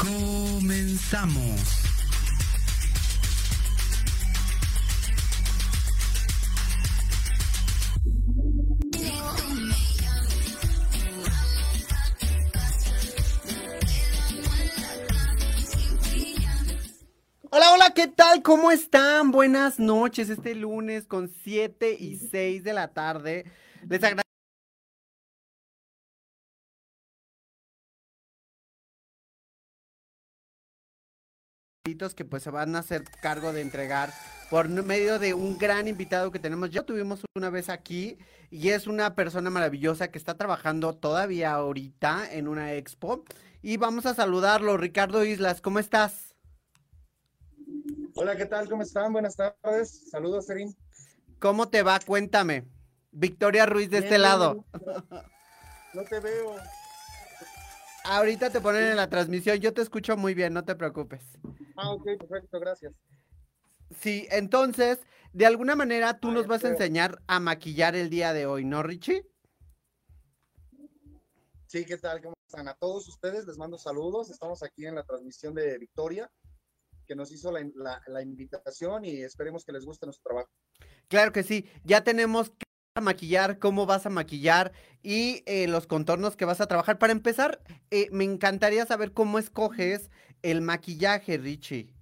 Comenzamos. Hola, hola, ¿qué tal? ¿Cómo están? Buenas noches, este lunes con 7 y 6 de la tarde. Les agradezco que pues se van a hacer cargo de entregar por medio de un gran invitado que tenemos. Ya tuvimos una vez aquí y es una persona maravillosa que está trabajando todavía ahorita en una expo y vamos a saludarlo. Ricardo Islas, ¿cómo estás? Hola, ¿qué tal? ¿Cómo están? Buenas tardes. Saludos, Serín. ¿Cómo te va? Cuéntame. Victoria Ruiz de este lado. No te veo. Ahorita te ponen en la transmisión. Yo te escucho muy bien, no te preocupes. Ah, ok, perfecto, gracias. Sí, entonces, de alguna manera tú nos vas a enseñar a maquillar el día de hoy, ¿no, Richie? Sí, ¿qué tal? ¿Cómo están? A todos ustedes les mando saludos. Estamos aquí en la transmisión de Victoria, que nos hizo la, invitación y esperemos que les guste nuestro trabajo. Claro que sí. Ya tenemos que maquillar, cómo vas a maquillar y eh, los contornos que vas a trabajar. Para empezar, eh, me encantaría saber cómo escoges el maquillaje, Richie.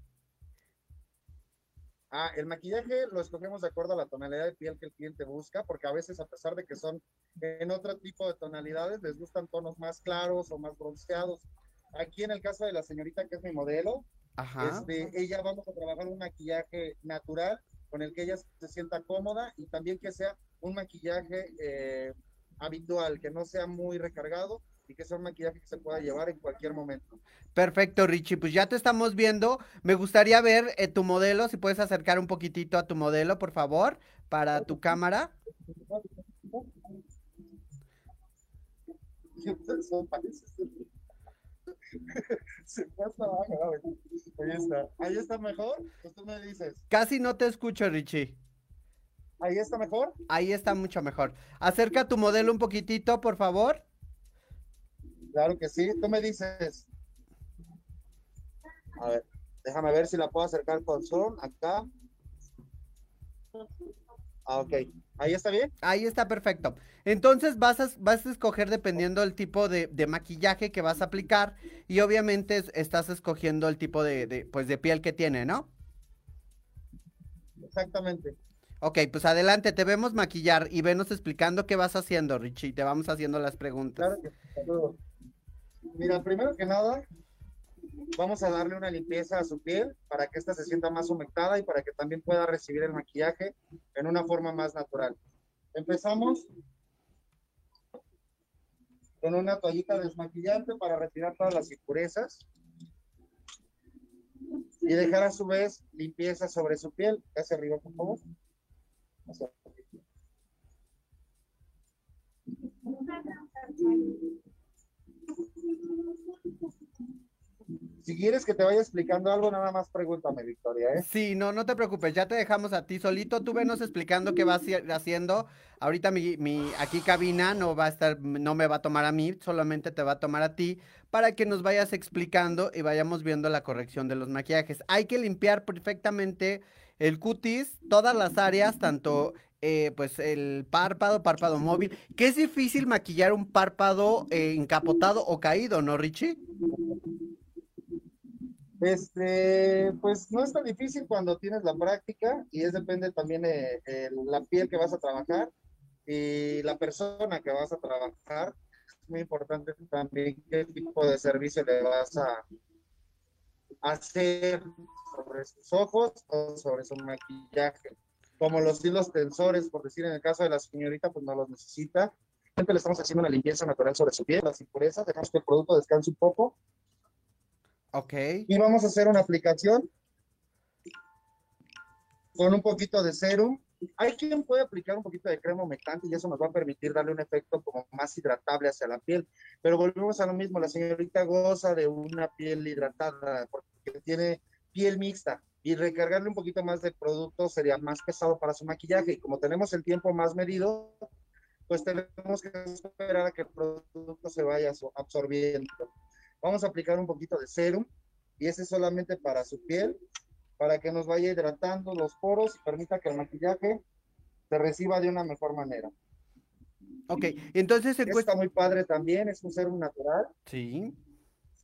Ah, el maquillaje lo escogemos de acuerdo a la tonalidad de piel que el cliente busca, porque a veces a pesar de que son en otro tipo de tonalidades, les gustan tonos más claros o más bronceados. Aquí en el caso de la señorita que es mi modelo, Este, ella vamos a trabajar un maquillaje natural con el que ella se sienta cómoda y también que sea un maquillaje eh, habitual, que no sea muy recargado y que sea un maquillaje que se pueda llevar en cualquier momento. Perfecto, Richie. Pues ya te estamos viendo. Me gustaría ver eh, tu modelo, si puedes acercar un poquitito a tu modelo, por favor, para tu cámara. Ahí está. Ahí está mejor. Pues tú me dices. Casi no te escucho, Richie. Ahí está mejor. Ahí está mucho mejor. Acerca tu modelo un poquitito, por favor. Claro que sí. Tú me dices. A ver, déjame ver si la puedo acercar con zoom acá. Ah, ok. ¿Ahí está bien? Ahí está perfecto. Entonces vas a, vas a escoger dependiendo del tipo de, maquillaje que vas a aplicar y obviamente estás escogiendo el tipo de, pues de piel que tiene, ¿no? Exactamente. Ok, pues adelante, te vemos maquillar y venos explicando qué vas haciendo, Richie. Te vamos haciendo las preguntas. Claro que Mira, primero que nada, vamos a darle una limpieza a su piel para que ésta se sienta más humectada y para que también pueda recibir el maquillaje en una forma más natural. Empezamos con una toallita desmaquillante para retirar todas las impurezas y dejar a su vez limpieza sobre su piel. Hacia arriba, por favor. Si quieres que te vaya explicando algo, nada más pregúntame, Victoria. ¿eh? Sí, no, no te preocupes, ya te dejamos a ti solito. Tú venos explicando qué vas haciendo. Ahorita mi, mi aquí cabina no va a estar, no me va a tomar a mí, solamente te va a tomar a ti para que nos vayas explicando y vayamos viendo la corrección de los maquillajes. Hay que limpiar perfectamente el cutis, todas las áreas, tanto eh, pues el párpado, párpado móvil, que es difícil maquillar un párpado eh, encapotado o caído, ¿no, Richie? Este, pues no es tan difícil cuando tienes la práctica y es depende también de, la piel que vas a trabajar y la persona que vas a trabajar. Es muy importante también qué tipo de servicio le vas a hacer sobre sus ojos o sobre su maquillaje. Como los hilos tensores, por decir en el caso de la señorita, pues no los necesita. Siempre le estamos haciendo una limpieza natural sobre su piel, las impurezas, dejamos que el producto descanse un poco Ok. Y vamos a hacer una aplicación con un poquito de serum. Hay quien puede aplicar un poquito de crema humectante y eso nos va a permitir darle un efecto como más hidratable hacia la piel. Pero volvemos a lo mismo, la señorita goza de una piel hidratada porque tiene piel mixta y recargarle un poquito más de producto sería más pesado para su maquillaje. Y como tenemos el tiempo más medido, pues tenemos que esperar a que el producto se vaya absorbiendo. Vamos a aplicar un poquito de serum y ese es solamente para su piel, para que nos vaya hidratando los poros y permita que el maquillaje se reciba de una mejor manera. Ok, entonces... Está muy padre también, es un serum natural. Sí.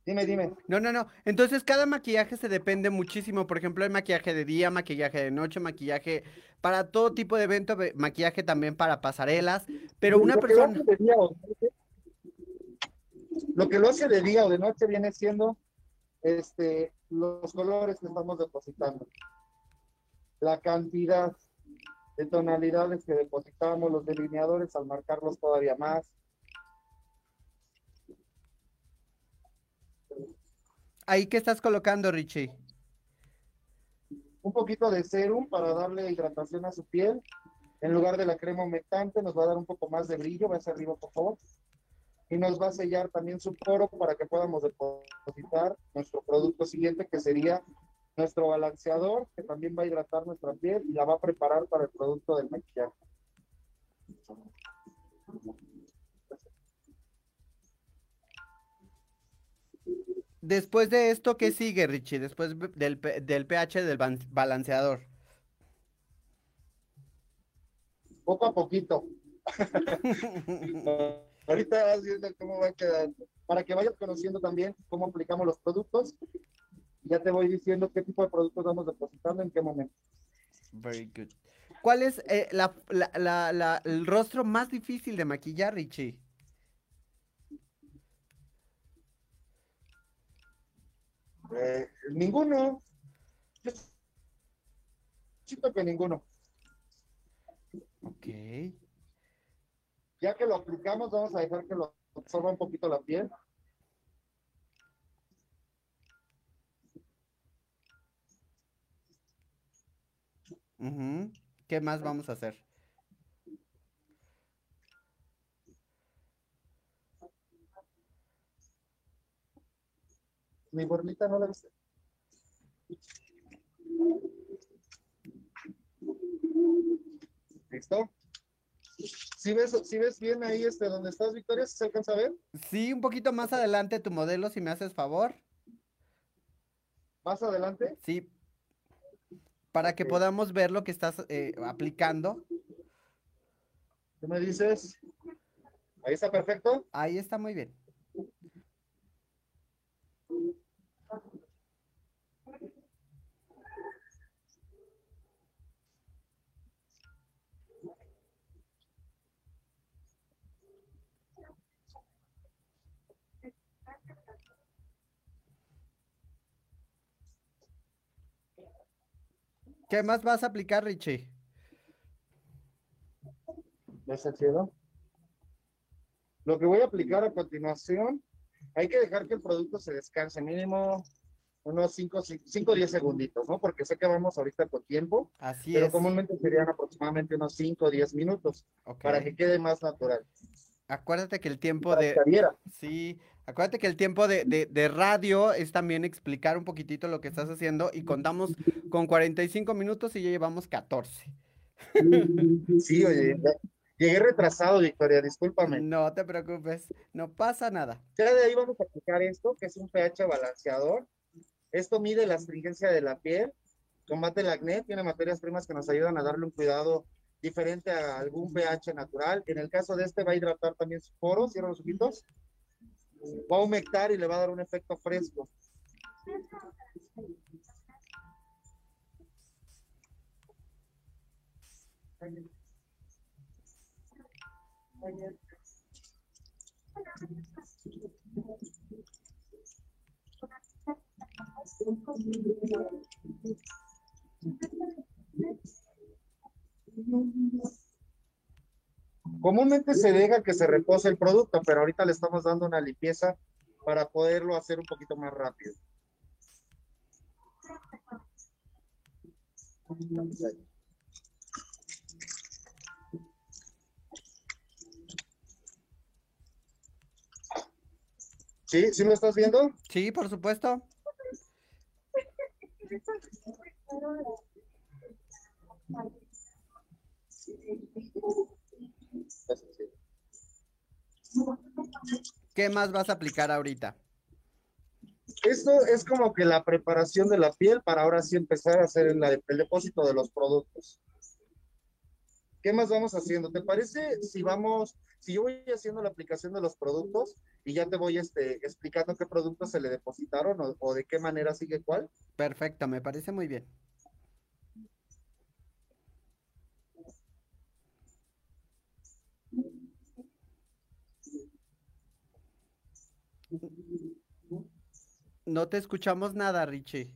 Dime, dime. No, no, no. Entonces cada maquillaje se depende muchísimo. Por ejemplo, hay maquillaje de día, maquillaje de noche, maquillaje para todo tipo de evento, maquillaje también para pasarelas. Pero una persona... Lo que lo hace de día o de noche viene siendo este, los colores que estamos depositando. La cantidad de tonalidades que depositamos, los delineadores al marcarlos todavía más. ¿Ahí qué estás colocando, Richie? Un poquito de serum para darle hidratación a su piel. En lugar de la crema humectante, nos va a dar un poco más de brillo. Va hacia arriba, por favor y nos va a sellar también su poro para que podamos depositar nuestro producto siguiente que sería nuestro balanceador que también va a hidratar nuestra piel y la va a preparar para el producto del maquillaje. Después de esto, ¿qué sigue, Richie? Después del, del pH del balanceador. Poco a poquito. Ahorita vas viendo cómo va quedando. Para que vayas conociendo también cómo aplicamos los productos. Ya te voy diciendo qué tipo de productos vamos depositando en qué momento. Very good. ¿Cuál es eh, el rostro más difícil de maquillar, Richie? Eh, ninguno. Siento que ninguno. Ok. Ya que lo aplicamos, vamos a dejar que lo absorba un poquito la piel. ¿Qué más vamos a hacer? Mi borlita no la viste. ¿Listo? ¿Sí ves, ves bien ahí este donde estás, Victoria? ¿Se alcanza a ver? Sí, un poquito más adelante tu modelo, si me haces favor. ¿Más adelante? Sí. Para que podamos ver lo que estás eh, aplicando. ¿Qué me dices? ¿Ahí está perfecto? Ahí está muy bien. ¿Qué más vas a aplicar, Richie? ¿Ya se Lo que voy a aplicar a continuación, hay que dejar que el producto se descanse mínimo unos 5 o 10 segunditos, ¿no? Porque sé que vamos ahorita por tiempo. Así pero es. comúnmente serían aproximadamente unos 5 o 10 minutos para que quede más natural. Acuérdate que el tiempo de... Sí, Acuérdate que el tiempo de, radio es también explicar un poquitito lo que estás haciendo y contamos con 45 minutos y ya llevamos 14. Sí, oye, llegué retrasado, Victoria, discúlpame. No te preocupes, no pasa nada. Ya de ahí vamos a aplicar esto, que es un pH balanceador. Esto mide la astringencia de la piel, combate el acné, tiene materias primas que nos ayudan a darle un cuidado diferente a algún pH natural. En el caso de este va a hidratar también sus poros, cierra los ojitos va a humectar y le va a dar un efecto fresco. Comúnmente se deja que se repose el producto, pero ahorita le estamos dando una limpieza para poderlo hacer un poquito más rápido. ¿Sí? ¿Sí lo estás viendo? Sí, por supuesto. ¿Qué más vas a aplicar ahorita? Esto es como que la preparación de la piel para ahora sí empezar a hacer el, depósito de los productos. ¿Qué más vamos haciendo? ¿Te parece si vamos, si yo voy haciendo la aplicación de los productos y ya te voy este, explicando qué productos se le depositaron o, o de qué manera sigue cuál? Perfecto, me parece muy bien. No te escuchamos nada, Richie.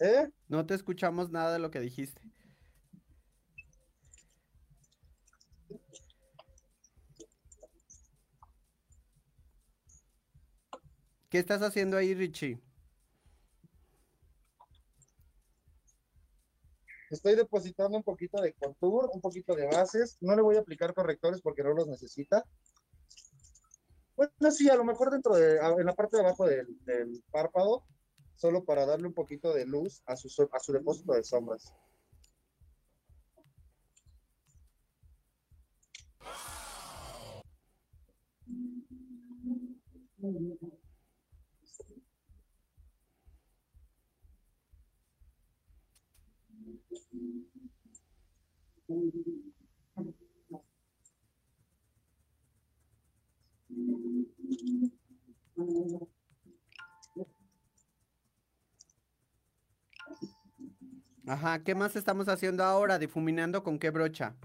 ¿Eh? No te escuchamos nada de lo que dijiste. ¿Qué estás haciendo ahí, Richie? Estoy depositando un poquito de contour, un poquito de bases. No le voy a aplicar correctores porque no los necesita. Bueno, sí, a lo mejor dentro de, en la parte de abajo del, del párpado, solo para darle un poquito de luz a su, a su depósito de sombras. Ajá, ¿qué más estamos haciendo ahora? ¿Difuminando con qué brocha?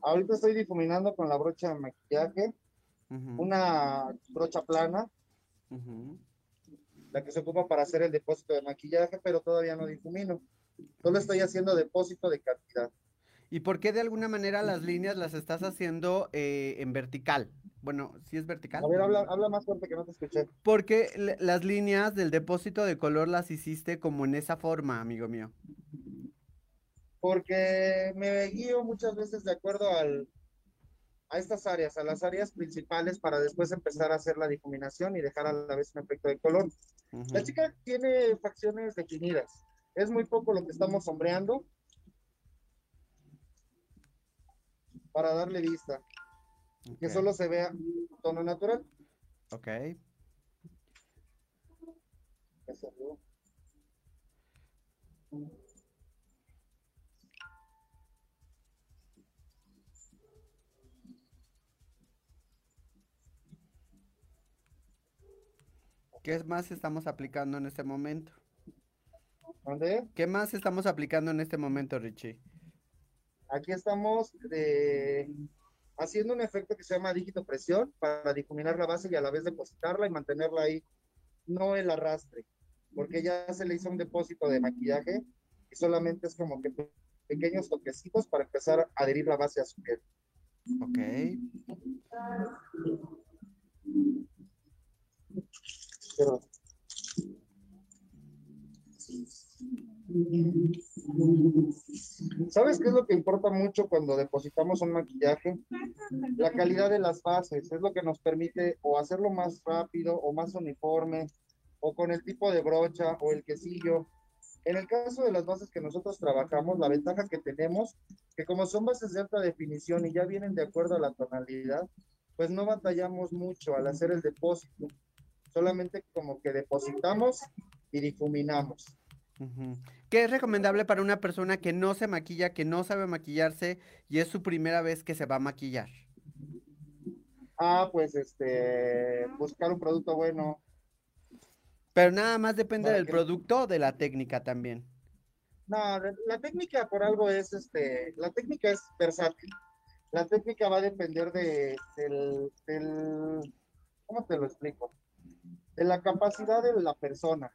Ahorita estoy difuminando con la brocha de maquillaje, una brocha plana, la que se ocupa para hacer el depósito de maquillaje, pero todavía no difumino. Solo estoy haciendo depósito de cantidad. ¿Y por qué de alguna manera las líneas las estás haciendo eh, en vertical? Bueno, ¿sí es vertical? A ver, habla, habla más fuerte que no te escuché. Porque las líneas del depósito de color las hiciste como en esa forma, amigo mío. Porque me guío muchas veces de acuerdo al, a estas áreas, a las áreas principales para después empezar a hacer la difuminación y dejar a la vez un efecto de color. La chica tiene facciones definidas. Es muy poco lo que estamos sombreando para darle vista. Que solo se vea tono natural. Ok. ¿Qué más estamos aplicando en este momento? ¿Dónde? ¿Qué más estamos aplicando en este momento, Richie? Aquí estamos de haciendo un efecto que se llama dígito presión para difuminar la base y a la vez depositarla y mantenerla ahí, no el arrastre, porque ya se le hizo un depósito de maquillaje y solamente es como que pequeños toquecitos para empezar a adherir la base a su piel. Ok. ¿Sabes qué es lo que importa mucho cuando depositamos un maquillaje? La calidad de las bases es lo que nos permite o hacerlo más rápido o más uniforme o con el tipo de brocha o el quesillo. En el caso de las bases que nosotros trabajamos, la ventaja que tenemos, que como son bases de alta definición y ya vienen de acuerdo a la tonalidad, pues no batallamos mucho al hacer el depósito. Solamente como que depositamos y difuminamos. ¿Qué es recomendable para una persona que no se maquilla, que no sabe maquillarse y es su primera vez que se va a maquillar? Ah, pues este, buscar un producto bueno. Pero nada más depende del producto o de la técnica también. No, la técnica por algo es, este, la técnica es versátil. La técnica va a depender de, del, del, ¿cómo te lo explico? De la capacidad de la persona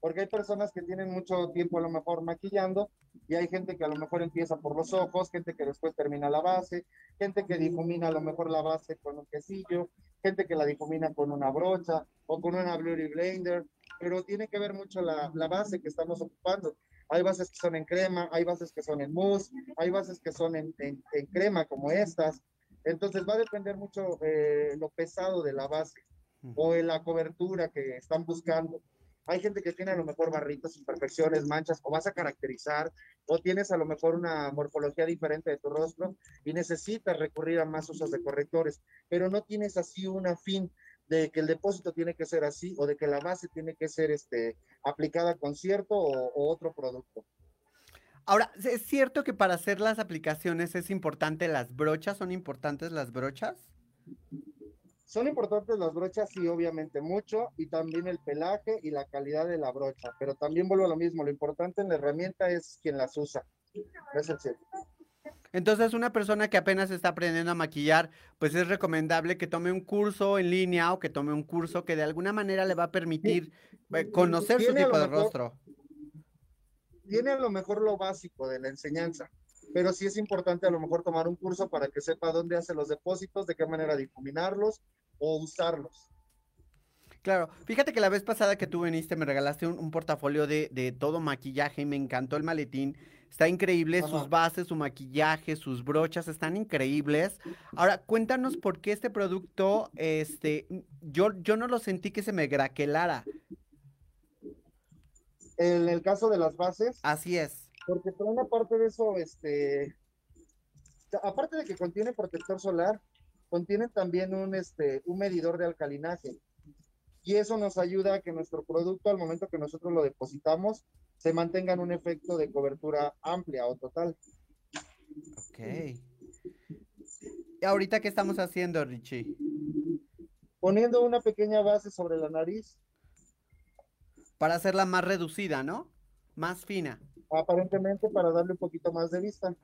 porque hay personas que tienen mucho tiempo a lo mejor maquillando y hay gente que a lo mejor empieza por los ojos, gente que después termina la base, gente que difumina a lo mejor la base con un quesillo, gente que la difumina con una brocha o con una Beauty Blender, pero tiene que ver mucho la, la base que estamos ocupando. Hay bases que son en crema, hay bases que son en mousse, hay bases que son en, en, crema como estas. Entonces va a depender mucho eh, lo pesado de la base o en la cobertura que están buscando. Hay gente que tiene a lo mejor barritos, imperfecciones, manchas, o vas a caracterizar, o tienes a lo mejor una morfología diferente de tu rostro y necesitas recurrir a más usos de correctores, pero no tienes así una fin de que el depósito tiene que ser así o de que la base tiene que ser este, aplicada con cierto o otro producto. Ahora, ¿es cierto que para hacer las aplicaciones es importante las brochas? ¿Son importantes las brochas? Son importantes las brochas, sí, obviamente mucho, y también el pelaje y la calidad de la brocha, pero también vuelvo a lo mismo, lo importante en la herramienta es quien las usa. Es Entonces, una persona que apenas está aprendiendo a maquillar, pues es recomendable que tome un curso en línea o que tome un curso que de alguna manera le va a permitir eh, conocer su tipo de rostro. Tiene a lo mejor lo básico de la enseñanza, pero sí es importante a lo mejor tomar un curso para que sepa dónde hace los depósitos, de qué manera difuminarlos o usarlos. Claro, fíjate que la vez pasada que tú viniste me regalaste un, portafolio de, todo maquillaje y me encantó el maletín. Está increíble, sus bases, su maquillaje, sus brochas están increíbles. Ahora, cuéntanos por qué este producto, este, yo, yo no lo sentí que se me graquelara. En el caso de las bases. Así es. Porque por una parte de eso, este, aparte de que contiene protector solar, contiene también un, este, un medidor de alcalinaje. Y eso nos ayuda a que nuestro producto, al momento que nosotros lo depositamos, se mantenga en un efecto de cobertura amplia o total. Ok. ¿Y ahorita qué estamos haciendo, Richie? Poniendo una pequeña base sobre la nariz, Para hacerla más reducida, ¿no? Más fina. Aparentemente para darle un poquito más de vista.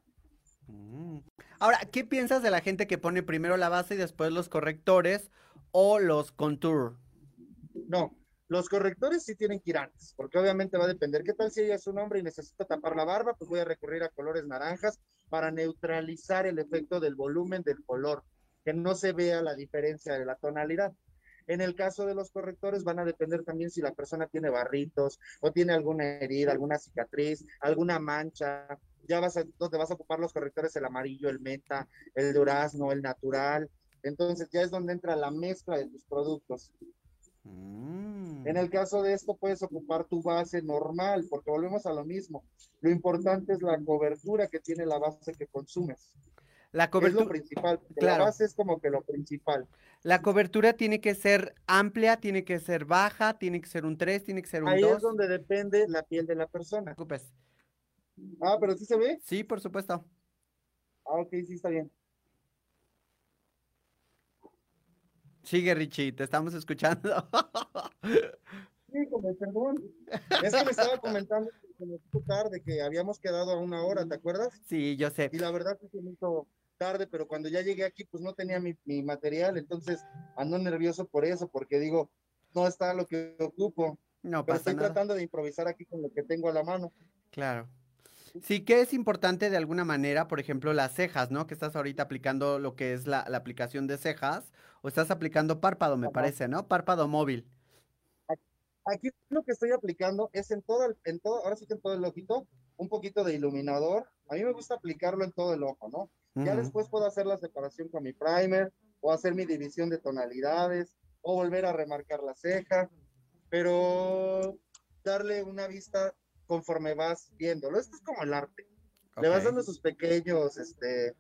Mm. Ahora, ¿qué piensas de la gente que pone primero la base y después los correctores o los contour? No, los correctores sí tienen que ir antes, porque obviamente va a depender. ¿Qué tal si ella es un hombre y necesita tapar la barba? Pues voy a recurrir a colores naranjas para neutralizar el efecto del volumen del color, que no se vea la diferencia de la tonalidad. En el caso de los correctores van a depender también si la persona tiene barritos o tiene alguna herida, alguna cicatriz, alguna mancha. Ya vas a, donde vas a ocupar los correctores, el amarillo, el meta, el durazno, el natural. Entonces ya es donde entra la mezcla de tus productos. Mm. En el caso de esto puedes ocupar tu base normal, porque volvemos a lo mismo. Lo importante es la cobertura que tiene la base que consumes. La Es lo cobertura, principal. claro. La base es como que lo principal. la cobertura tiene que ser amplia, tiene que ser baja, tiene que ser un 3, tiene que ser un Ahí 2. es donde depende la piel de la persona. Preocupes. Ah, pero sí se ve. Sí, por supuesto. Ah, ok, sí está bien. Sigue, Richie, te estamos escuchando. Híjole, perdón. Es que me estaba comentando que me tarde, que habíamos quedado a una hora, ¿te acuerdas? sí, yo sé. Y la verdad que se me hizo tarde, pero cuando ya llegué aquí, pues no tenía mi, mi material, entonces ando nervioso por eso, porque digo, no está lo que ocupo, No pero estoy nada. tratando de improvisar aquí con lo que tengo a la mano. Claro. Sí que es importante de alguna manera, por ejemplo, las cejas, ¿no? Que estás ahorita aplicando lo que es la, la aplicación de cejas, o estás aplicando párpado, me Ajá. parece, ¿no? Párpado móvil. Aquí lo que estoy aplicando es en todo, el- en todo, ahora sí que en todo el ojito, un poquito de iluminador. A mí me gusta aplicarlo en todo el ojo, ¿no? Ya Ujú. después puedo hacer la separación con mi primer, o hacer mi división de tonalidades, o volver a remarcar la ceja, pero darle una vista conforme vas viéndolo. Esto es como el arte. Le vas dando sus pequeños este,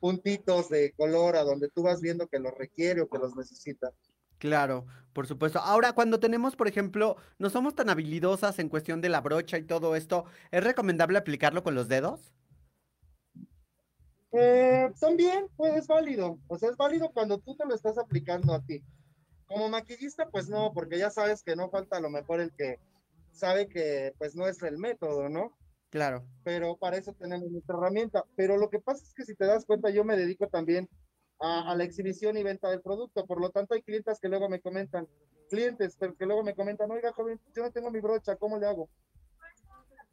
puntitos de color a donde tú vas viendo que los requiere o que los necesita. Claro, por supuesto. Ahora, cuando tenemos, por ejemplo, no somos tan habilidosas en cuestión de la brocha y todo esto, ¿es recomendable aplicarlo con los dedos? Eh, también, pues es válido. O sea, es válido cuando tú te lo estás aplicando a ti. Como maquillista, pues no, porque ya sabes que no falta a lo mejor el que sabe que pues no es el método, ¿no? Claro. Pero para eso tenemos nuestra herramienta. Pero lo que pasa es que si te das cuenta, yo me dedico también a, a la exhibición y venta del producto. Por lo tanto, hay clientes que luego me comentan, clientes, pero que luego me comentan, oiga, joven, yo no tengo mi brocha, ¿cómo le hago?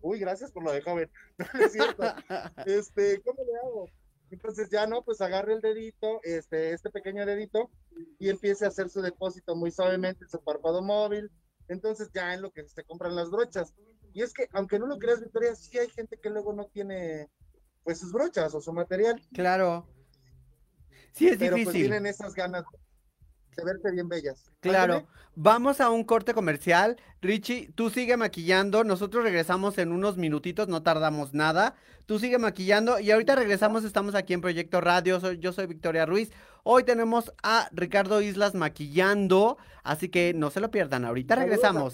Uy, gracias por lo de joven. No es cierto. Este, ¿cómo le hago? Entonces ya no, pues agarre el dedito, este, este pequeño dedito, y empiece a hacer su depósito muy suavemente en su párpado móvil. Entonces ya en lo que se compran las brochas. Y es que, aunque no lo creas, Victoria, sí hay gente que luego no tiene pues sus brochas o su material, Claro. Sí, es pero pues difícil. tienen esas ganas de verse bien bellas. Claro. Vamos a un corte comercial. Richie, tú sigue maquillando. Nosotros regresamos en unos minutitos, no tardamos nada. Tú sigue maquillando y ahorita regresamos. Estamos aquí en Proyecto Radio. Soy, yo soy Victoria Ruiz. Hoy tenemos a Ricardo Islas maquillando, así que no se lo pierdan. Ahorita regresamos.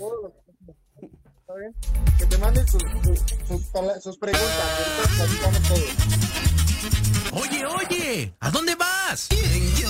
que- te manden sus, sus- sus pala- sus preguntas. ahorita platicamos todos. Oye, oye, ¿a dónde vas? ¿Quién, yo?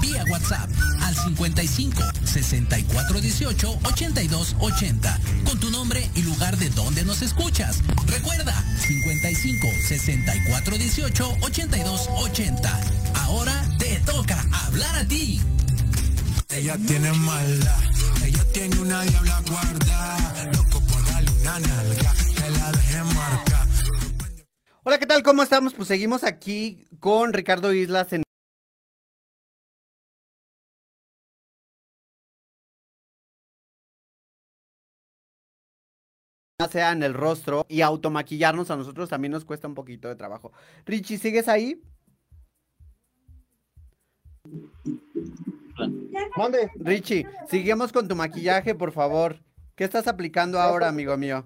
vía WhatsApp al 55 82 80 con tu nombre y lugar de donde nos escuchas. Recuerda 55 6418 8280. Ahora te toca hablar a ti. Ella tiene mala, ella tiene una diabla guarda, loco por una nalga. Hola, ¿qué tal? ¿Cómo estamos? Pues seguimos aquí con Ricardo Islas en sea en el rostro y automaquillarnos a nosotros también nos cuesta un poquito de trabajo. Richie, ¿sigues ahí? Mande. Richie, seguimos con tu maquillaje, por favor. ¿Qué estás aplicando ahora, amigo mío?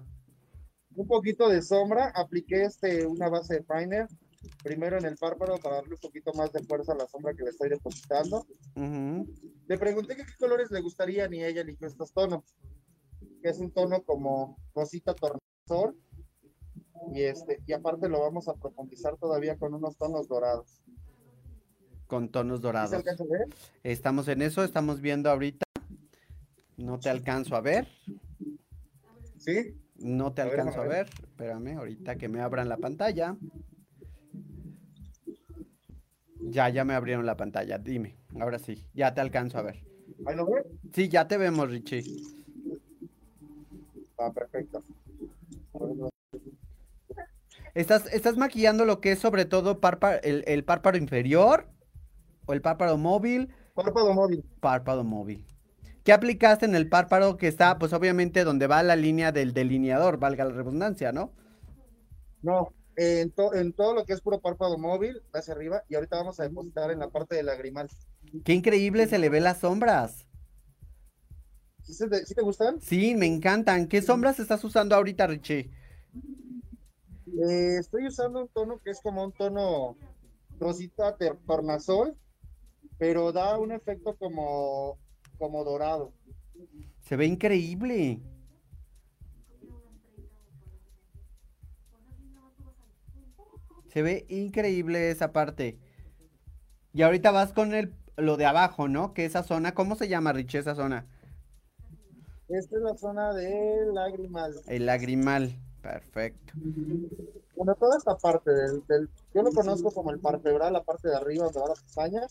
Un poquito de sombra, apliqué este, una base de primer, primero en el párpado para darle un poquito más de fuerza a la sombra que le estoy depositando. Ujú. Le pregunté que qué colores le gustarían y ella eligió estos tonos, que es un tono como rosita tornasol. Y este, y aparte lo vamos a profundizar todavía con unos tonos dorados. Con tonos ¿Sí dorados. se alcanza a ver? Estamos en eso, estamos viendo ahorita. No te alcanzo a ver. ¿Sí? No te A ver, alcanzo a ver. Espérame, ahorita que me abran la pantalla. Ya, ya me abrieron la pantalla. Dime, ahora sí, ya te alcanzo a ver. ¿Ahí lo ve? Sí, ya te vemos, Richie. Ah, perfecto. ¿Estás, estás maquillando lo que es sobre todo párpa- el, el párpado inferior? ¿O el párpado móvil? Párpado móvil. Párpado móvil. ¿Qué aplicaste en el párpado que está, pues obviamente, donde va la línea del delineador, valga la redundancia, ¿no? No, en, to- en todo lo que es puro párpado móvil, hacia arriba, y ahorita vamos a depositar en la parte de lagrimal. Qué increíble se le ve las sombras. ¿Sí, te- sí te gustan? Sí, me encantan. ¿Qué sombras estás usando ahorita, Richie? Eh, estoy usando un tono que es como un tono rosita ter- tornasol, pero da un efecto como, como dorado. Se ve increíble. Se ve increíble esa parte. Y ahorita vas con el, lo de abajo, ¿no? Que esa zona, ¿cómo se llama, Richie, esa zona? Esta es la zona de lágrimas. El lagrimal. Perfecto. Bueno, toda esta parte del, del- yo lo conozco como el palpebral, la parte de arriba donde va la pestaña,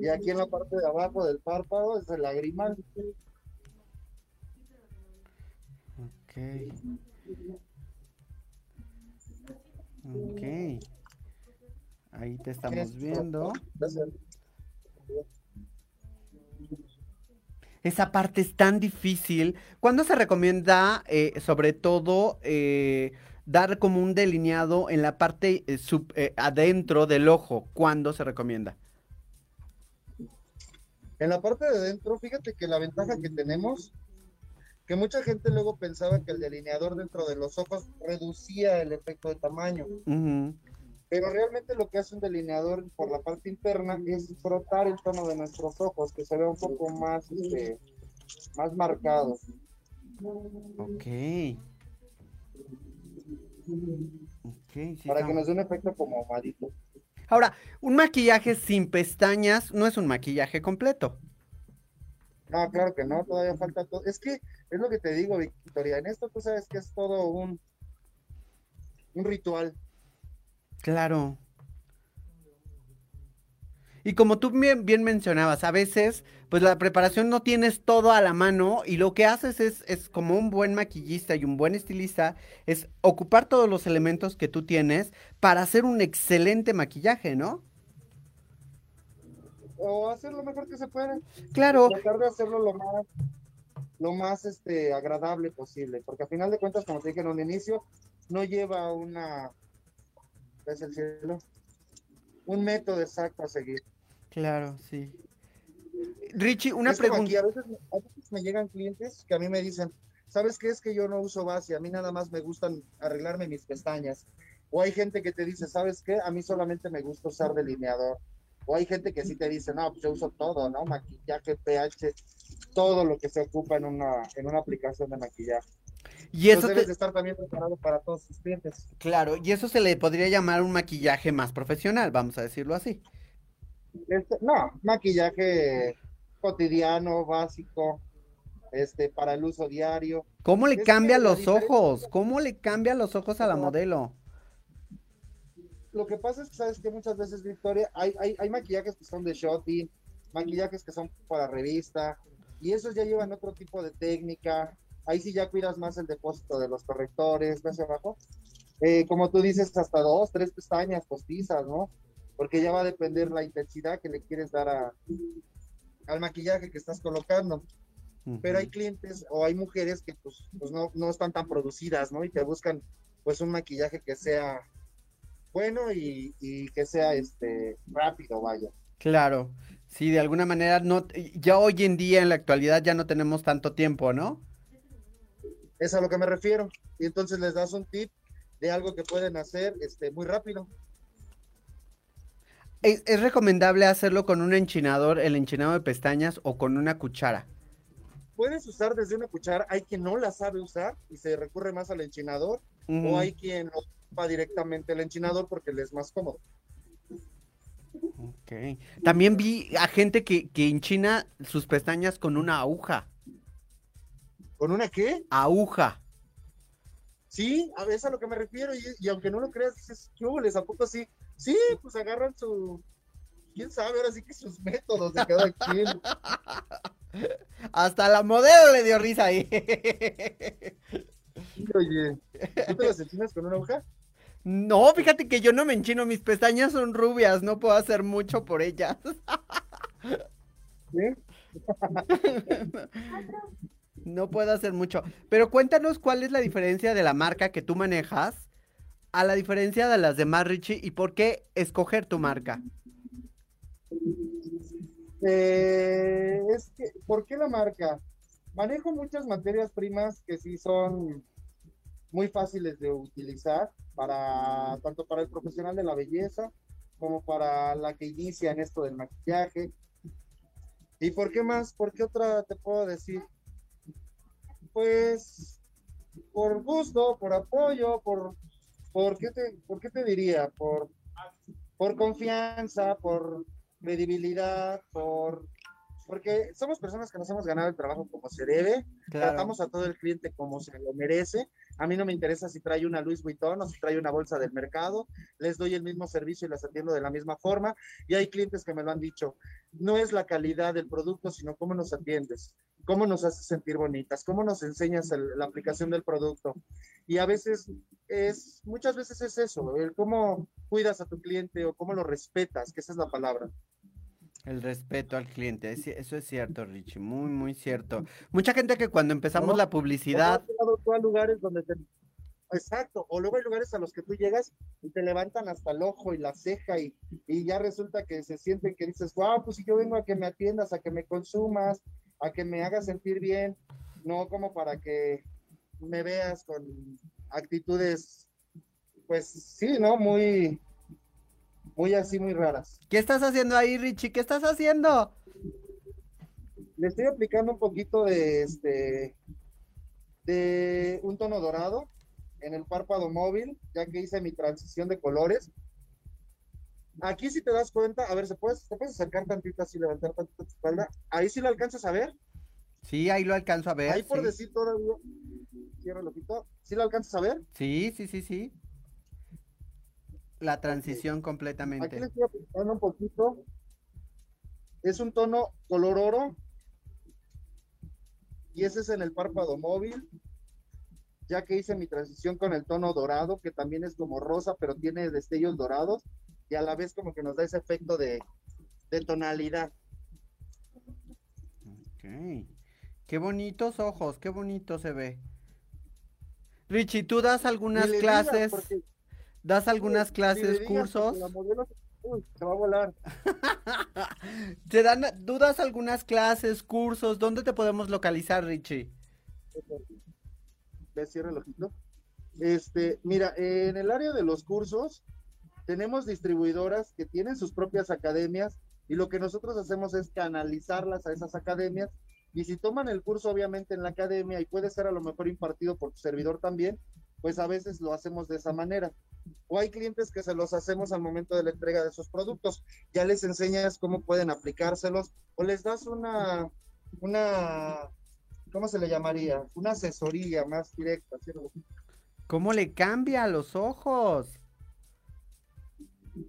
y aquí en la parte de abajo del párpado es el lagrimal. Ok. Ok. Ahí te estamos Es- viendo. Gracias. Esa parte es tan difícil. ¿Cuándo se recomienda, eh, sobre todo, eh, dar como un delineado en la parte eh, sub- eh, adentro del ojo? ¿Cuándo se recomienda? En la parte de dentro, fíjate que la ventaja que tenemos, que mucha gente luego pensaba que el delineador dentro de los ojos reducía el efecto de tamaño. Pero realmente lo que hace un delineador por la parte interna es frotar el tono de nuestros ojos, que se vea un poco más, este, más marcado. Ok. Ok, sí para que nos dé un efecto como ahumadito. Ahora, un maquillaje sin pestañas no es un maquillaje completo. No, claro que no, todavía falta todo. Es que es lo que te digo, Victoria, en esto tú sabes que es todo un, un ritual. Claro. Y como tú bien, bien mencionabas, a veces, pues la preparación no tienes todo a la mano y lo que haces es, es como un buen maquillista y un buen estilista, es ocupar todos los elementos que tú tienes para hacer un excelente maquillaje, ¿no? O hacer lo mejor que se puede. Claro, tratar de hacerlo lo más lo más este agradable posible, porque a final de cuentas, como te dije en un inicio, no lleva una ¿ves el cielo? un método exacto a seguir. claro, sí. Richie, una Es pregunta. aquí, a veces, a veces me llegan clientes que a mí me dicen, ¿sabes qué? Es que yo no uso base, a mí nada más me gustan arreglarme mis pestañas. O hay gente que te dice, ¿sabes qué? A mí solamente me gusta usar delineador. O hay gente que sí te dice, no, pues yo uso todo, ¿no? Maquillaje, pH, todo lo que se ocupa en una, en una aplicación de maquillaje. Y eso debes te- de estar también preparado para todos tus clientes. Claro, y eso se le podría llamar un maquillaje más profesional, vamos a decirlo así. Este, no, maquillaje cotidiano, básico, este, para el uso diario. ¿Cómo le Es cambia los diferencia- ojos? ¿Cómo le cambia los ojos a la modelo? Lo que pasa es que sabes que muchas veces, Victoria, hay, hay, hay maquillajes que son de shooting, maquillajes que son para revista, y esos ya llevan otro tipo de técnica. Ahí sí ya cuidas más el depósito de los correctores, ¿ves abajo? Eh, como tú dices, hasta dos, tres pestañas postizas, ¿no? Porque ya va a depender la intensidad que le quieres dar a, al maquillaje que estás colocando. pero hay clientes o hay mujeres que pues, pues no, no están tan producidas, ¿no? Y te buscan pues un maquillaje que sea bueno y, y que sea este rápido, vaya. Claro, sí, de alguna manera no, ya hoy en día en la actualidad ya no tenemos tanto tiempo, ¿no? Es a lo que me refiero. Y entonces les das un tip de algo que pueden hacer este muy rápido. ¿Es, es recomendable hacerlo con un enchinador, el enchinado de pestañas o con una cuchara? Puedes usar desde una cuchara, hay quien no la sabe usar y se recurre más al enchinador, o hay quien ocupa directamente el enchinador porque le es más cómodo. Ok. También vi a gente que, que enchina sus pestañas con una aguja. ¿Con una qué? Aguja. Sí, a veces a lo que me refiero, y, y aunque no lo creas, dices, ¿qué hubo? ¿A poco sí? Sí, pues agarran su, quién sabe, ahora sí que sus métodos de cada quien. Hasta la modelo le dio risa ahí. Oye, ¿tú te las enchinas con una aguja? No, fíjate que yo no me enchino, mis pestañas son rubias, no puedo hacer mucho por ellas. ¿Sí? No puedo hacer mucho. Pero cuéntanos cuál es la diferencia de la marca que tú manejas a la diferencia de las demás, Richie, y por qué escoger tu marca. Eh, es que, ¿por qué la marca? Manejo muchas materias primas que sí son muy fáciles de utilizar para tanto para el profesional de la belleza como para la que inicia en esto del maquillaje. ¿Y por qué más? ¿Por qué otra te puedo decir? Pues por gusto, por apoyo, por, por qué te, por qué te diría, por, por confianza, por credibilidad, por porque somos personas que nos hemos ganado el trabajo como se debe, Claro. tratamos a todo el cliente como se lo merece. A mí no me interesa si trae una Louis Vuitton o si trae una bolsa del mercado, les doy el mismo servicio y las atiendo de la misma forma. Y hay clientes que me lo han dicho, no es la calidad del producto, sino cómo nos atiendes, cómo nos haces sentir bonitas, cómo nos enseñas el- la aplicación del producto. Y a veces es, muchas veces es eso, el cómo cuidas a tu cliente o cómo lo respetas, que esa es la palabra. El respeto al cliente, eso es cierto, Richie, muy, muy cierto. Mucha gente que cuando empezamos No, la publicidad, tú a lugares donde te... Exacto, o luego hay lugares a los que tú llegas y te levantan hasta el ojo y la ceja y, y ya resulta que se sienten que dices, wow, pues si yo vengo a que me atiendas, a que me consumas, a que me hagas sentir bien, no como para que me veas con actitudes, pues sí, ¿no? Muy, muy así, muy raras. ¿qué estás haciendo ahí, Richie? ¿Qué estás haciendo? Le estoy aplicando un poquito de este de un tono dorado en el párpado móvil, ya que hice mi transición de colores. Aquí si te das cuenta, a ver, ¿se puedes, te puedes acercar tantito así, levantar tantito tu espalda? Ahí sí lo alcanzas a ver. Sí, ahí lo alcanzo a ver. Ahí por sí. decir todavía. Cierra el ojito. ¿Sí lo alcanzas a ver? Sí, sí, sí, sí. La transición Aquí completamente. le estoy aplicando un poquito. Es un tono color oro. Y ese es en el párpado móvil. Ya que hice mi transición con el tono dorado, que también es como rosa, pero tiene destellos dorados. Y a la vez como que nos da ese efecto de, de tonalidad. Ok. Qué bonitos ojos, qué bonito se ve. Richie, ¿tú das algunas clases? porque ¿Das algunas clases, cursos? la modelo uy, se va a volar. ¿Te dan, ¿Tú das algunas clases, cursos? ¿Dónde te podemos localizar, Richie? Ve, cierra el ojito. Este, mira, en el área de los cursos tenemos distribuidoras que tienen sus propias academias y lo que nosotros hacemos es canalizarlas a esas academias Y si toman el curso, obviamente, en la academia y puede ser a lo mejor impartido por tu servidor también, pues a veces lo hacemos de esa manera. O hay clientes que se los hacemos al momento de la entrega de esos productos. Ya les enseñas cómo pueden aplicárselos o les das una, una, ¿cómo se le llamaría? Una asesoría más directa. ¿Cómo le cambia los ojos?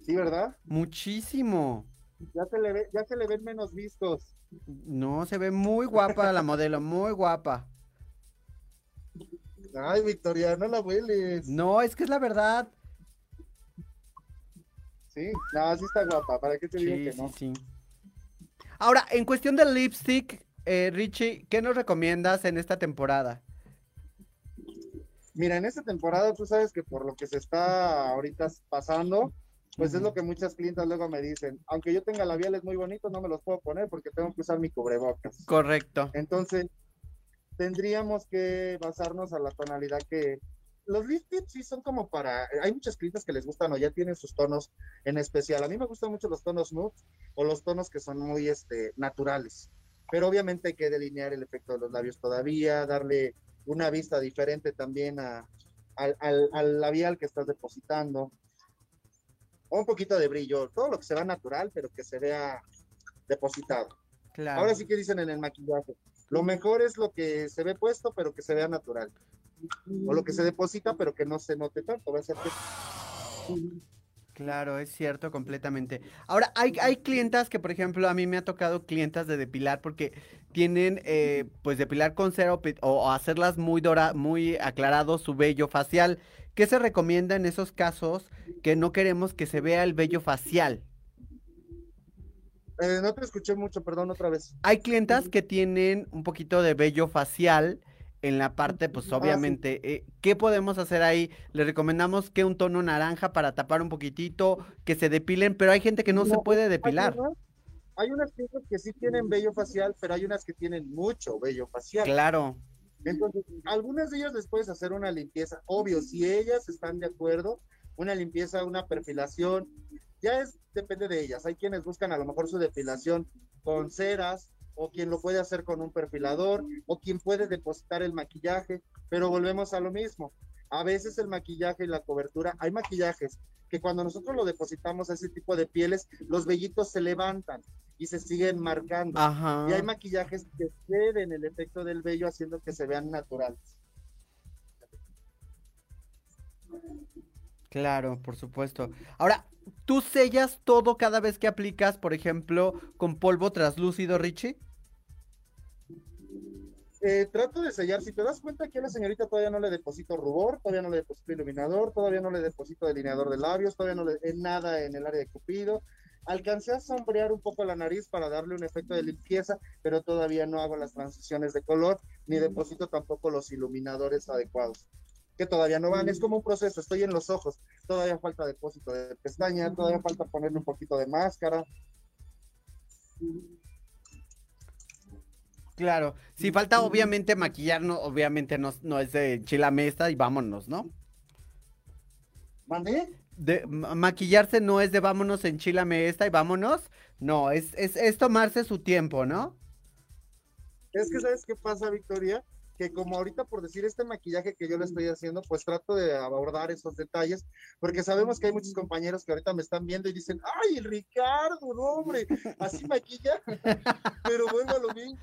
Sí, ¿verdad? Muchísimo. Ya se le, ve, ya se le ven menos vistos. No, se ve muy guapa la modelo, muy guapa. Ay, Victoria, no la hueles. No, es que es la verdad. Sí, no, sí está guapa, ¿para qué te digo que no? Sí, Ahora, en cuestión del lipstick, eh, Richie, ¿qué nos recomiendas en esta temporada? Mira, en esta temporada tú sabes que por lo que se está ahorita pasando, pues es lo que muchas clientas luego me dicen, aunque yo tenga labiales muy bonitos, no me los puedo poner porque tengo que usar mi cubrebocas. Correcto. Entonces, tendríamos que basarnos a la tonalidad que los lip tips sí son como para, hay muchas clientes que les gustan o ya tienen sus tonos en especial. A mí me gustan mucho los tonos nude o los tonos que son muy este, naturales. Pero obviamente hay que delinear el efecto de los labios todavía, darle una vista diferente también a, al, al labial que estás depositando un poquito de brillo, todo lo que se vea natural, pero que se vea depositado. Claro. Ahora sí que dicen en el maquillaje, lo mejor es lo que se ve puesto, pero que se vea natural. O lo que se deposita, pero que no se note tanto. Va a ser Claro, es cierto completamente. Ahora, hay, hay clientas que, por ejemplo, a mí me ha tocado clientas de depilar porque tienen, eh, pues, depilar con cero o hacerlas muy dora, muy aclarado su vello facial. ¿Qué se recomienda en esos casos que no queremos que se vea el vello facial? Eh, no te escuché mucho, perdón, otra vez. Hay clientas que tienen un poquito de vello facial en la parte, pues ah, obviamente, eh, ¿qué podemos hacer ahí? Les recomendamos que un tono naranja para tapar un poquitito, que se depilen, pero hay gente que no, se puede depilar. Hay unas, clientes que sí tienen vello facial, pero hay unas que tienen mucho vello facial. Claro. Entonces, algunas de ellas les puedes hacer una limpieza, obvio, si ellas están de acuerdo, una limpieza, una perfilación, ya es, depende de ellas. Hay quienes buscan a lo mejor su depilación con ceras, o quien lo puede hacer con un perfilador, o quien puede depositar el maquillaje, pero volvemos a lo mismo. A veces el maquillaje y la cobertura, hay maquillajes que cuando nosotros lo depositamos a ese tipo de pieles, los vellitos se levantan y se siguen marcando. Y hay maquillajes que ceden el efecto del vello haciendo que se vean naturales. Claro, por supuesto. Ahora, ¿tú sellas todo cada vez que aplicas, por ejemplo, con polvo translúcido, Richie? Eh, trato de sellar. Si te das cuenta que a la señorita todavía no le deposito rubor, todavía no le deposito iluminador, todavía no le deposito delineador de labios, todavía no le en nada en el área de cupido. Alcancé a sombrear un poco la nariz para darle un efecto de limpieza, pero todavía no hago las transiciones de color ni deposito tampoco los iluminadores adecuados, que todavía no van. Es como un proceso, estoy en los ojos, todavía falta depósito de pestaña, todavía falta ponerle un poquito de máscara. Claro, si falta obviamente maquillarnos, obviamente no, no es de chilamesta y vámonos, ¿no? ¿Mande? de maquillarse no es de vámonos, enchilame esta y vámonos. No, es, es, es tomarse su tiempo, ¿no? Es que, ¿sabes qué pasa, Victoria? Que como ahorita por decir este maquillaje que yo le estoy haciendo, pues trato de abordar esos detalles, porque sabemos que hay muchos compañeros que ahorita me están viendo y dicen, ay, Ricardo, no, hombre, así maquilla, pero vuelvo a lo mismo.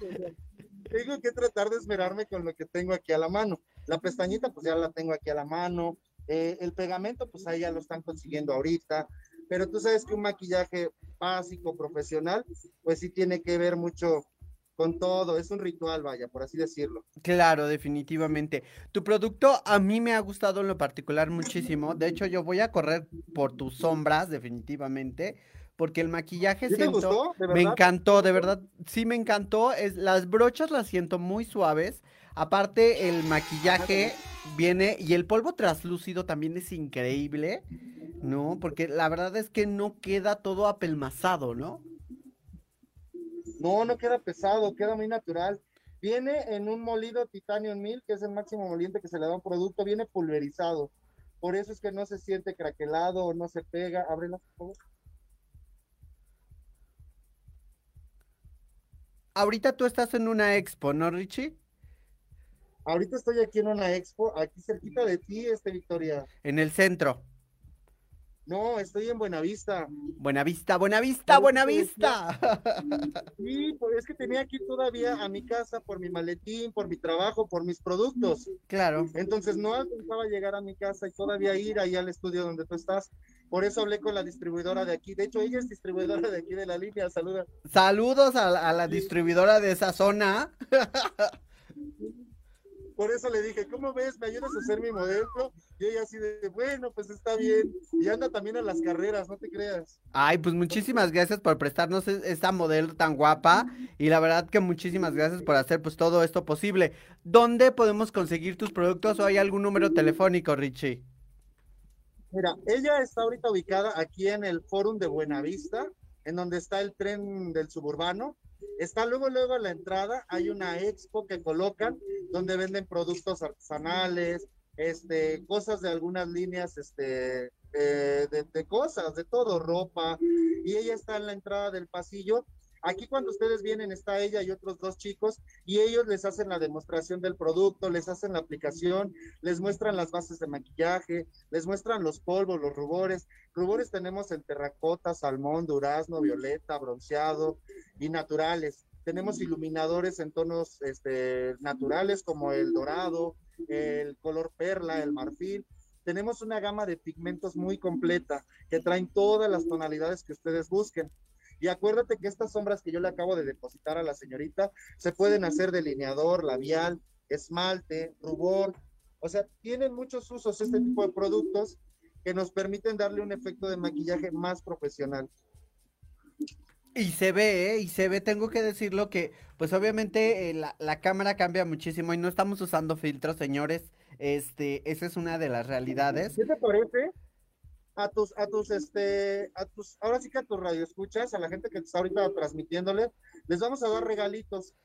tengo que tratar de esmerarme con lo que tengo aquí a la mano. La pestañita, pues ya la tengo aquí a la mano, eh, el pegamento, pues ahí ya lo están consiguiendo ahorita, pero tú sabes que un maquillaje básico, profesional, pues sí tiene que ver mucho con todo, es un ritual, vaya, por así decirlo. Claro, definitivamente. Tu producto a mí me ha gustado en lo particular muchísimo. De hecho, yo voy a correr por tus sombras, definitivamente, porque el maquillaje siento, me encantó, de verdad, sí me encantó. Es, las brochas las siento muy suaves. Aparte, el maquillaje viene y el polvo traslúcido también es increíble, ¿no? Porque la verdad es que no queda todo apelmazado, ¿no? No, no queda pesado, queda muy natural. Viene en un molido Titanium 1000, que es el máximo moliente que se le da a un producto, viene pulverizado. Por eso es que no se siente craquelado no se pega. Ábrela, por favor. ahorita tú estás en una expo, ¿no, Richie? Ahorita estoy aquí en una expo, aquí cerquita de ti, este Victoria. En el centro. No, estoy en Buenavista. Buenavista, Buenavista, Buenavista. Sí, pues es que tenía aquí todavía a mi casa por mi maletín, por mi trabajo, por mis productos. Claro. Entonces no alcanzaba a llegar a mi casa y todavía ir ahí al estudio donde tú estás. Por eso hablé con la distribuidora de aquí. De hecho, ella es distribuidora de aquí de la línea. Saluda. Saludos a, a la distribuidora de esa zona. Por eso le dije, ¿cómo ves? ¿Me ayudas a hacer mi modelo? Y ella así de, bueno, pues está bien. Y anda también a las carreras, no te creas. Ay, pues muchísimas gracias por prestarnos e- esta modelo tan guapa y la verdad que muchísimas gracias por hacer pues todo esto posible. ¿Dónde podemos conseguir tus productos o hay algún número telefónico, Richie? Mira, ella está ahorita ubicada aquí en el Fórum de Buenavista, en donde está el tren del suburbano. Está luego, luego a la entrada, hay una expo que colocan donde venden productos artesanales, este, cosas de algunas líneas, este, eh, de, de cosas, de todo, ropa. Y ella está en la entrada del pasillo. Aquí cuando ustedes vienen está ella y otros dos chicos y ellos les hacen la demostración del producto, les hacen la aplicación, les muestran las bases de maquillaje, les muestran los polvos, los rubores. Rubores tenemos en terracota, salmón, durazno, violeta, bronceado y naturales. Tenemos iluminadores en tonos este, naturales como el dorado, el color perla, el marfil. Tenemos una gama de pigmentos muy completa que traen todas las tonalidades que ustedes busquen. Y acuérdate que estas sombras que yo le acabo de depositar a la señorita se pueden hacer delineador, labial, esmalte, rubor. O sea, tienen muchos usos este tipo de productos que nos permiten darle un efecto de maquillaje más profesional. Y se ve, ¿eh? Y se ve, tengo que decirlo que, pues obviamente eh, la, la cámara cambia muchísimo y no estamos usando filtros, señores. Este, esa es una de las realidades. ¿Qué te parece? A tus, a tus, este, a tus, ahora sí que a tus radioescuchas, a la gente que está ahorita transmitiéndole, les vamos a dar regalitos.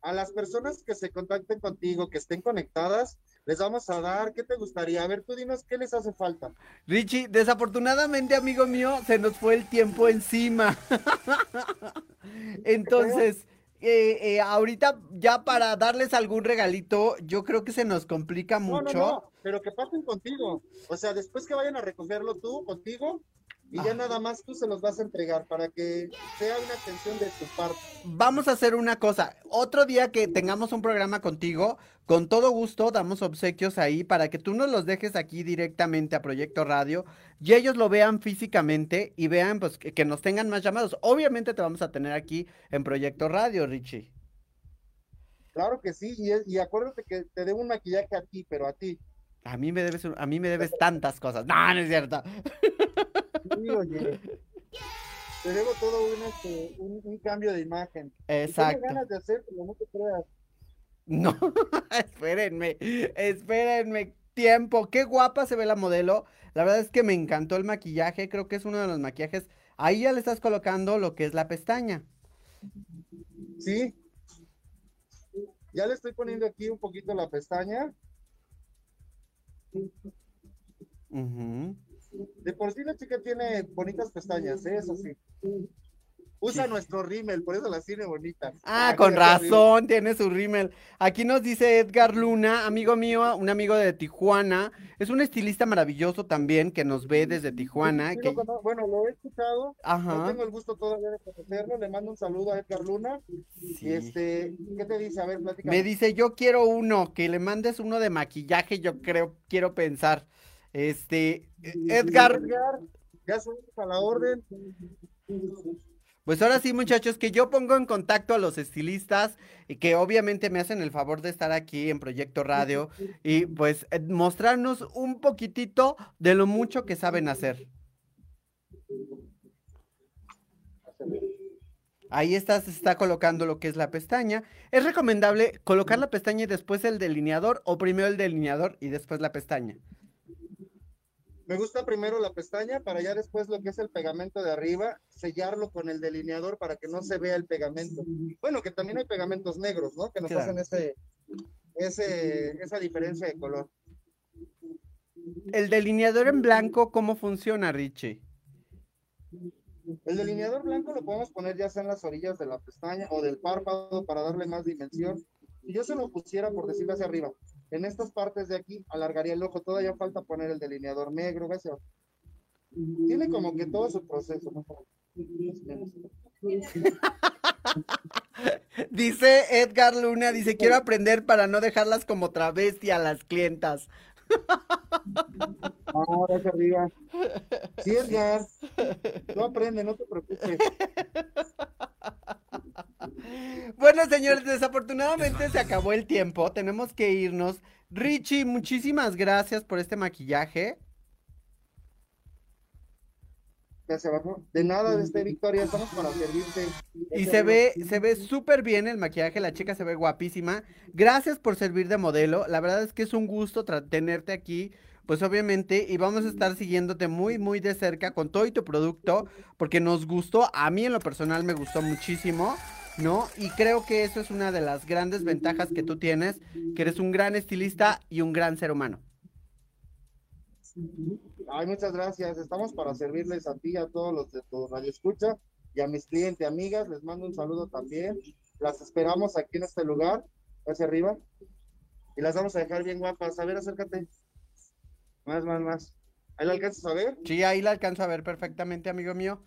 A las personas que se contacten contigo, que estén conectadas, les vamos a dar, ¿qué te gustaría? A ver, tú dinos qué les hace falta. Richie, desafortunadamente, amigo mío, se nos fue el tiempo encima. Entonces, eh, eh, ahorita ya para darles algún regalito, yo creo que se nos complica No, mucho. no, no, pero que pasen contigo. O sea, después que vayan a recogerlo tú, contigo, y ya Ah. nada más tú se los vas a entregar para que sea una atención de tu parte. Vamos a hacer una cosa. Otro día que tengamos un programa contigo, con todo gusto damos obsequios ahí para que tú nos los dejes aquí directamente a Proyecto Radio y ellos lo vean físicamente y vean pues que, que nos tengan más llamados. Obviamente te vamos a tener aquí en Proyecto Radio, Richie. Claro que sí, y, y acuérdate que te debo un maquillaje a ti, pero a ti. A mí me debes, a mí me debes tantas cosas. No, no es cierto. Sí, oye. Te debo todo un, este, un, un cambio de imagen. Y tengo Exacto. ganas de hacer, pero no te creas. No, espérenme, espérenme. Tiempo, qué guapa se ve la modelo. La verdad es que me encantó el maquillaje. Creo que es uno de los maquillajes. Ahí ya le estás colocando lo que es la pestaña. Sí. Ya le estoy poniendo aquí un poquito la pestaña. De por sí la chica tiene bonitas pestañas, ¿eh? eso sí. Usa Sí. nuestro rímel, por eso las tiene bonitas. Ah, con razón, tiene su rímel. Aquí nos dice Edgar Luna, amigo mío, un amigo de Tijuana. Es un estilista maravilloso también que nos ve desde Tijuana. Sí, que- Bueno, lo he escuchado, no Ajá. tengo el gusto todavía de conocerlo. Le mando un saludo a Edgar Luna. sí. Y este, ¿qué te dice? A ver, platícame. Me dice, yo quiero uno, que le mandes uno de maquillaje, yo creo, quiero pensar. Este, Edgar, Edgar, ya somos a la orden. Pues ahora sí, muchachos, que yo pongo en contacto a los estilistas y que obviamente me hacen el favor de estar aquí en Proyecto Radio y pues eh, mostrarnos un poquitito de lo mucho que saben hacer. Ahí está, se está colocando lo que es la pestaña. Es recomendable colocar la pestaña y después el delineador o primero el delineador y después la pestaña. Me gusta primero la pestaña para ya después lo que es el pegamento de arriba, sellarlo con el delineador para que no se vea el pegamento. Bueno, que también hay pegamentos negros, ¿no? Que nos Claro. hacen ese, ese, esa diferencia de color. El delineador en blanco, ¿cómo funciona, Richie? El delineador blanco lo podemos poner ya sea en las orillas de la pestaña o del párpado para darle más dimensión. Si yo se lo pusiera, por decirlo hacia arriba, en estas partes de aquí, alargaría el ojo. Todavía falta poner el delineador negro, ¿ves? Tiene como que todo su proceso. ¿no? dice Edgar Luna, dice, quiero aprender para no dejarlas como travesti a las clientas. Ahora arriba. Sí, Edgar. No aprende, no te preocupes. Bueno, señores, desafortunadamente se acabó el tiempo. Tenemos que irnos. Richie, muchísimas gracias por este maquillaje. De nada, de este Victoria, estamos para servirte. Y se ve, se ve súper bien el maquillaje, la chica se ve guapísima. Gracias por servir de modelo. La verdad es que es un gusto tenerte aquí. Pues obviamente, y vamos a estar siguiéndote muy, muy de cerca con todo y tu producto, porque nos gustó, a mí en lo personal me gustó muchísimo, ¿no? Y creo que eso es una de las grandes ventajas que tú tienes, que eres un gran estilista y un gran ser humano. Ay, muchas gracias. Estamos para servirles a ti, a todos los de tu radio escucha y a mis clientes, amigas. Les mando un saludo también. Las esperamos aquí en este lugar, hacia arriba. Y las vamos a dejar bien guapas. A ver, acércate. Más, más, más. ¿Ahí la alcanzas a ver? Sí, ahí la alcanzo a ver perfectamente, amigo mío.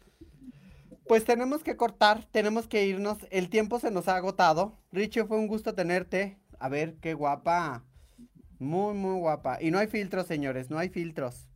Pues tenemos que cortar, tenemos que irnos. El tiempo se nos ha agotado. Richie, fue un gusto tenerte. A ver, qué guapa. Muy, muy guapa. Y no hay filtros, señores, no hay filtros.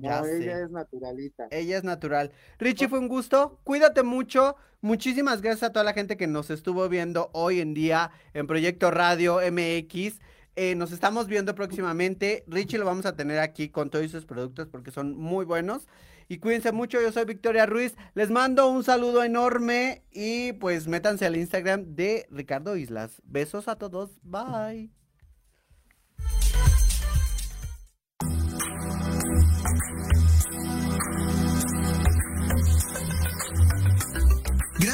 Ya ella es naturalita. Ella es natural. Richie, fue un gusto. Cuídate mucho. Muchísimas gracias a toda la gente que nos estuvo viendo hoy en día en Proyecto Radio MX. Eh, nos estamos viendo próximamente. Richie lo vamos a tener aquí con todos sus productos porque son muy buenos. Y cuídense mucho, yo soy Victoria Ruiz. Les mando un saludo enorme y pues métanse al Instagram de Ricardo Islas. Besos a todos. Bye.